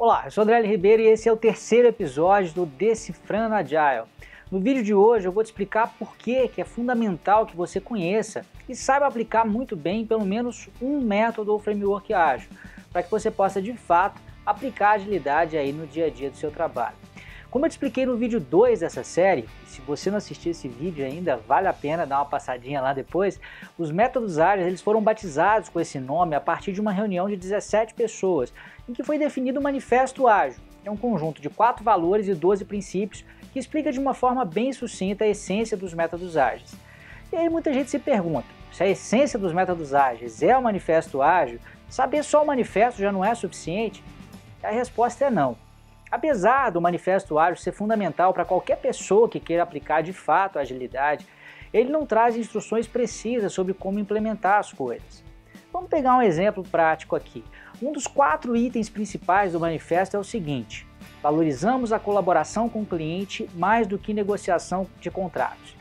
Olá, eu sou André Ribeiro e esse é o terceiro episódio do Decifrando Agile. No vídeo de hoje eu vou te explicar por que, que é fundamental que você conheça e saiba aplicar muito bem pelo menos um método ou framework ágil, para que você possa de fato aplicar agilidade aí no dia a dia do seu trabalho. Como eu te expliquei no vídeo 2 dessa série, se você não assistiu esse vídeo ainda, vale a pena dar uma passadinha lá depois, os métodos ágeis eles foram batizados com esse nome a partir de uma reunião de 17 pessoas, em que foi definido o Manifesto Ágil. É um conjunto de quatro valores e 12 princípios que explica de uma forma bem sucinta a essência dos métodos ágeis. E aí muita gente se pergunta, se a essência dos métodos ágeis é o Manifesto Ágil, saber só o manifesto já não é suficiente? A resposta é não. Apesar do manifesto ágil ser fundamental para qualquer pessoa que queira aplicar de fato a agilidade, ele não traz instruções precisas sobre como implementar as coisas. Vamos pegar um exemplo prático aqui. Um dos quatro itens principais do manifesto é o seguinte: valorizamos a colaboração com o cliente mais do que negociação de contratos.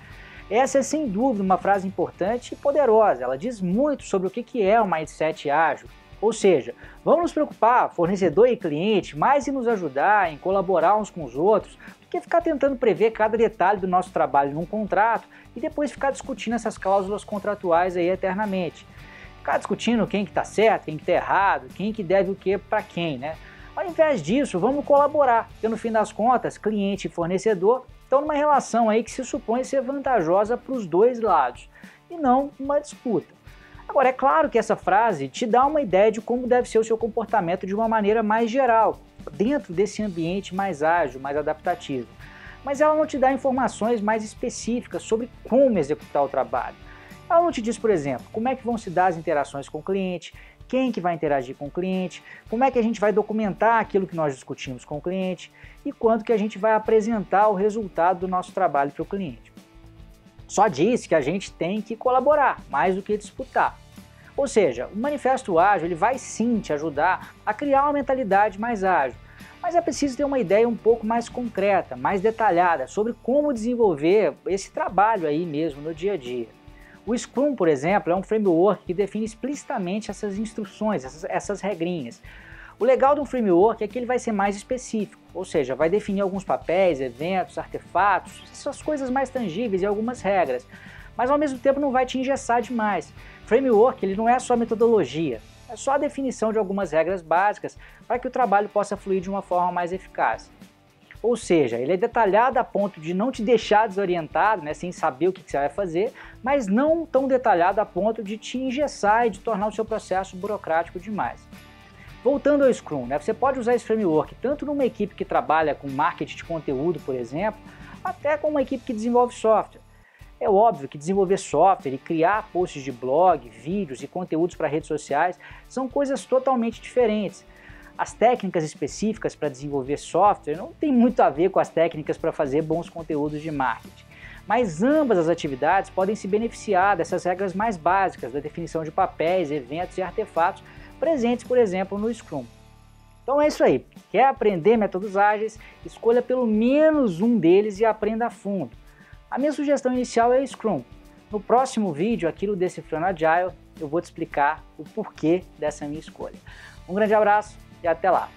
Essa é sem dúvida uma frase importante e poderosa. Ela diz muito sobre o que é o mindset ágil ou seja, vamos nos preocupar, fornecedor e cliente, mais em nos ajudar, em colaborar uns com os outros, do que ficar tentando prever cada detalhe do nosso trabalho num contrato e depois ficar discutindo essas cláusulas contratuais aí eternamente. Ficar discutindo quem que está certo, quem que está errado, quem que deve o que para quem, né? Ao invés disso, vamos colaborar, porque no fim das contas, cliente e fornecedor estão numa relação aí que se supõe ser vantajosa para os dois lados, e não uma disputa. Agora, é claro que essa frase te dá uma ideia de como deve ser o seu comportamento de uma maneira mais geral, dentro desse ambiente mais ágil, mais adaptativo. Mas ela não te dá informações mais específicas sobre como executar o trabalho. Ela não te diz, por exemplo, como é que vão se dar as interações com o cliente, quem que vai interagir com o cliente, como é que a gente vai documentar aquilo que nós discutimos com o cliente e quanto que a gente vai apresentar o resultado do nosso trabalho para o cliente. Só diz que a gente tem que colaborar, mais do que disputar. Ou seja, o Manifesto Ágil ele vai sim te ajudar a criar uma mentalidade mais ágil, mas é preciso ter uma ideia um pouco mais concreta, mais detalhada sobre como desenvolver esse trabalho aí mesmo no dia a dia. O Scrum, por exemplo, é um framework que define explicitamente essas instruções, essas, essas regrinhas. O legal de um framework é que ele vai ser mais específico, ou seja, vai definir alguns papéis, eventos, artefatos, essas coisas mais tangíveis e algumas regras, mas ao mesmo tempo não vai te engessar demais. Framework ele não é só metodologia, é só a definição de algumas regras básicas para que o trabalho possa fluir de uma forma mais eficaz. Ou seja, ele é detalhado a ponto de não te deixar desorientado, né, sem saber o que, que você vai fazer, mas não tão detalhado a ponto de te engessar e de tornar o seu processo burocrático demais. Voltando ao Scrum, né, você pode usar esse framework tanto numa equipe que trabalha com marketing de conteúdo, por exemplo, até com uma equipe que desenvolve software. É óbvio que desenvolver software e criar posts de blog, vídeos e conteúdos para redes sociais são coisas totalmente diferentes. As técnicas específicas para desenvolver software não tem muito a ver com as técnicas para fazer bons conteúdos de marketing. Mas ambas as atividades podem se beneficiar dessas regras mais básicas da definição de papéis, eventos e artefatos presentes, por exemplo, no Scrum. Então é isso aí. Quer aprender métodos ágeis? Escolha pelo menos um deles e aprenda a fundo. A minha sugestão inicial é Scrum. No próximo vídeo, aqui no Decifrando Agile, eu vou te explicar o porquê dessa minha escolha. Um grande abraço e até lá!